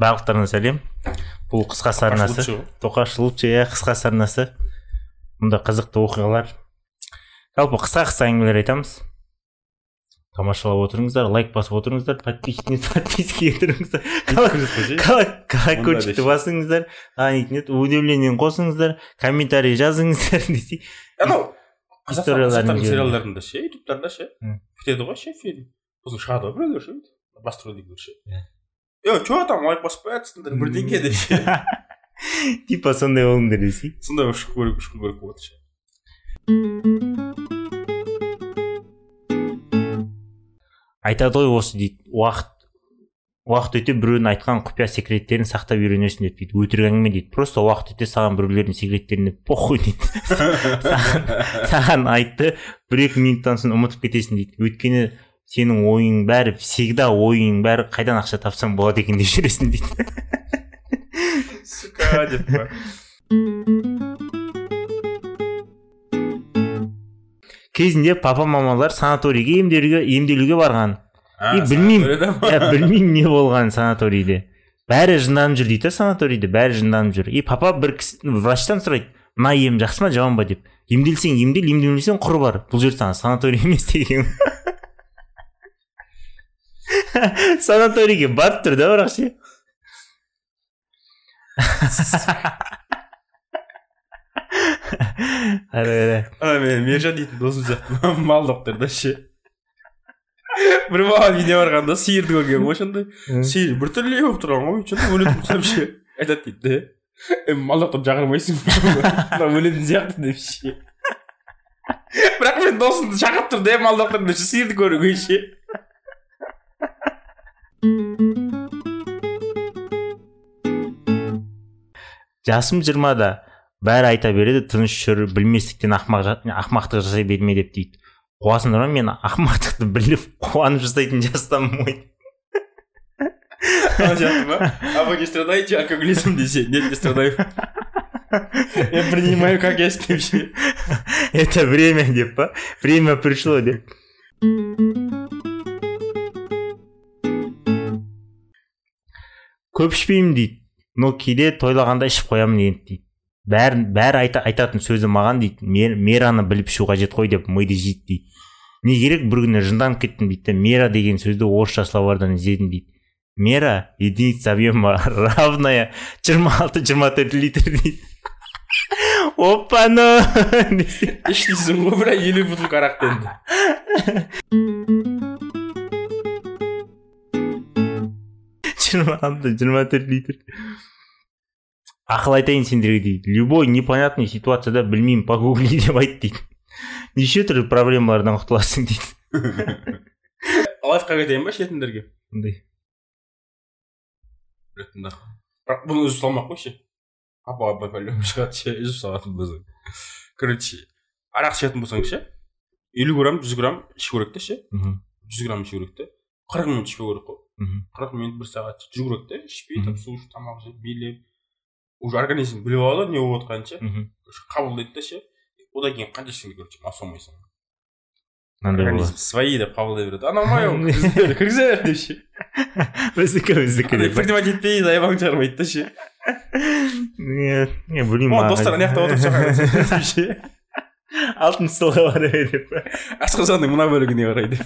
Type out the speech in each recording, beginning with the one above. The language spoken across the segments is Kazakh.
барлықтарыңа сәлем. Бұл қысқасы арнасы тоқаш лучше иә қысқасы арнасы мұнда қызықты оқиғалар. Жалпы қысқа қысқа әңгімелер айтамыз. Тамашалап отырыңыздар лайк басып отырыңыздар подписчик подписка етіңіздер колокольчикті басыңыздар? Удивлениені қосыңыздар комментарий жазыңыздар десей анау қазақстан сериалдарында ше ютубтарда ше? Бітеді ғой ше фильм. Сосын шығады ғой біреулер ше? Басты рөлдегілер ше. Е че там лайк басып жатсыңдар бірдеңе деп ше типа сондай болыңдар десей сондай болып шығу керек керек болады ше айтады ғой осы дейді уақыт уақыт өте біреудің айтқан құпия секреттерін сақтап үйренесің дейді дейді өтірік әңгіме дейді. Просто уақыт өте саған біреулердің секреттеріне похуй дейді. Саған, саған айтты бір екі минуттан соң ұмытып кетесің дейді. Өйткені сенің ойың бәрі всегда ойың бәрі қайдан ақша тапсам болады екен деп жүресің дейді. Сука деп па кезінде папа мамалар санаторийге емделуге емделуге барған. И білмеймін. білмеймін не болған санаторийде. Бәрі жынданып жүр дейді санаторийде бәрі жынданып жүр. И папа бір кісі врачтан сұрайды мына ем жақсы ма жаман ба? деп. Емделсең емдел емделмесең құр бар. Бұл жер саған санаторий емес деген санаторийге барып тұр да бірақ ше ары ана менің мержан дейтін досым сияқты мал докторда ше бір маған үйіне барғанда сиырды көрген ғой сондай сиыр біртүрлі болып тұрған ғой сондай өлетін болсам ше айтады дейді да малдақтап жағырмайсың мына өлетін сияқты деп ше бірақ мен досымды шақырып тұр да малдақтар деп сиырды көруге ше жасым жиырмада бәрі айта береді тыныш жүр білместіктен ақмақ ақмақтық жасай берме деп дейді. Қуасыңдар ма мен ақымақтықты біліп қуанып жасайтын жастамын ғой. А вы не страдаете алкоголизм десе? Нет не страдаю я принимаю как есть ше это время деп па? Время пришло деп. Көп ішпеймін дейді. Но кейде тойлағанда ішіп қоямын дейді. Бәрін бәрі айта, айтатын сөзі маған дейді. Мер, мераны біліп ішу қажет қой деп миды жейді дейді. Не керек бір күні жынданып кеттім дейді мера деген сөзді орысша словардан іздедім дейді. Мера единица объема равная жиырма алты жиырма төрт литр дейді. Опаны ішпейсің ғой бірақ елу бутылка арақты енді. Жиырма жиырма төрт литр. Ақыл айтайын сендерге дейді. Любой непонятный ситуацияда білмеймін погугли деп айт дейді. Неше түрлі проблемалардан құтыласың дейді. Лайфқа кетейін ба ішетіндерге қандай бірақ. Бұны үзіп салмақ қой ше любому шығады ше үзіп салатын болсаң. Короче арақ ішетін болсаң ше елу грамм жүз грамм ішу керек та ше. Жүз грамм ішу керек та қырық минут ішпеу керек қой. Қырық минут бір сағат жүру керек та ішпей там су ішіп тамақ жеп билеп уже организм біліп алады не болып жатқанын ше. Қабылдайды да ше. Одан кейін қанша ішсең де короче мас болмайсың организм свои деп қабылдай береді. Анау мынау кіргізер деп ше. Біздікі біздікі деп. принимать етпей заебаң шығармайды да ше. Мен білмеймін достар ана жақта отырып ше алтыншы столға бара деп асқазанның мына бөлігіне қарай деп.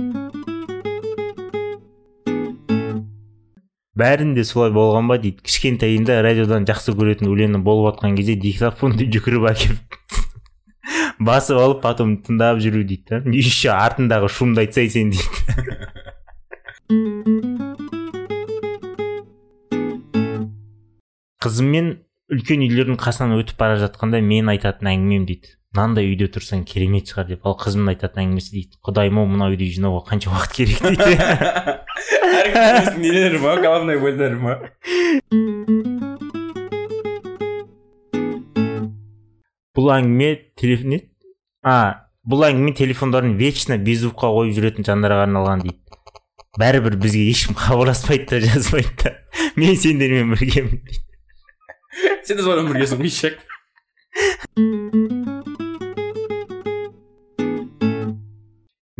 бәрінде солай болған ба дейді. Кішкентайында радиодан жақсы көретін өлеңі болып жатқан кезде диктофонды жүгіріп әкеліп басып алып потом тыңдап жүру дейді да. Еще артындағы шумды айтсай сен дейді. Қызыммен үлкен үйлердің қасынан өтіп бара жатқанда мен айтатын әңгімем дейді. Мынандай үйде тұрсаң керемет шығар деп. Ал қызымның айтатын әңгімесі дейді. Құдайым ау мына үйді жинауға қанша уақыт керек дейді. нелері ма головной ойлары ма бұл әңгіме не а бұл әңгіме телефондарын вечно беззвукқа қойып жүретін жандарға арналған дейді бәрібір бізге ешкім хабарласпайды да жазбайды да мен сендермен біргемін дейді сен де солармен біргесің ғой ишак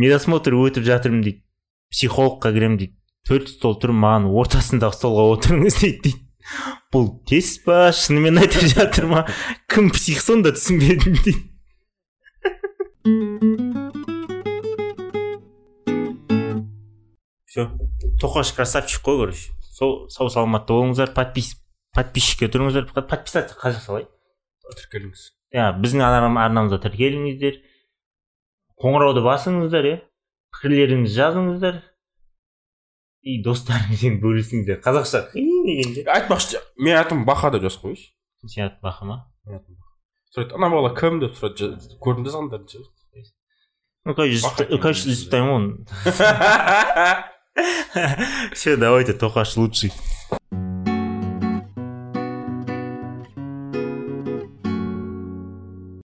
медосмотр өтіп жатырмын дейді психологқа кіремін дейді. Төрт стол тұр маған ортасындағы столға отырыңыз дейді дейді. Бұл тест па шынымен айтып жатыр ма? Кім псих сонда түсінбедім дейді. Все тоқаш красавчик қой короче. Сол сау саламатта болыңыздар подпис подписчикке тұрыңыздар подписаться қазақша қалай тіркеліңіз иә біздің арнамызға тіркеліңіздер. Қоңырауды басыңыздар иә. Пікірлеріңізді жазыңыздар и достарыңызбен бөлісіңіздер қазақша қиын дегенде айтпақшы менің атым баха деп жазып қойшы сенің атың баха ма сұрайды ана бала кім деп сұрады көрдім де салыңдар ну конечно он все давайте тоқаш лучший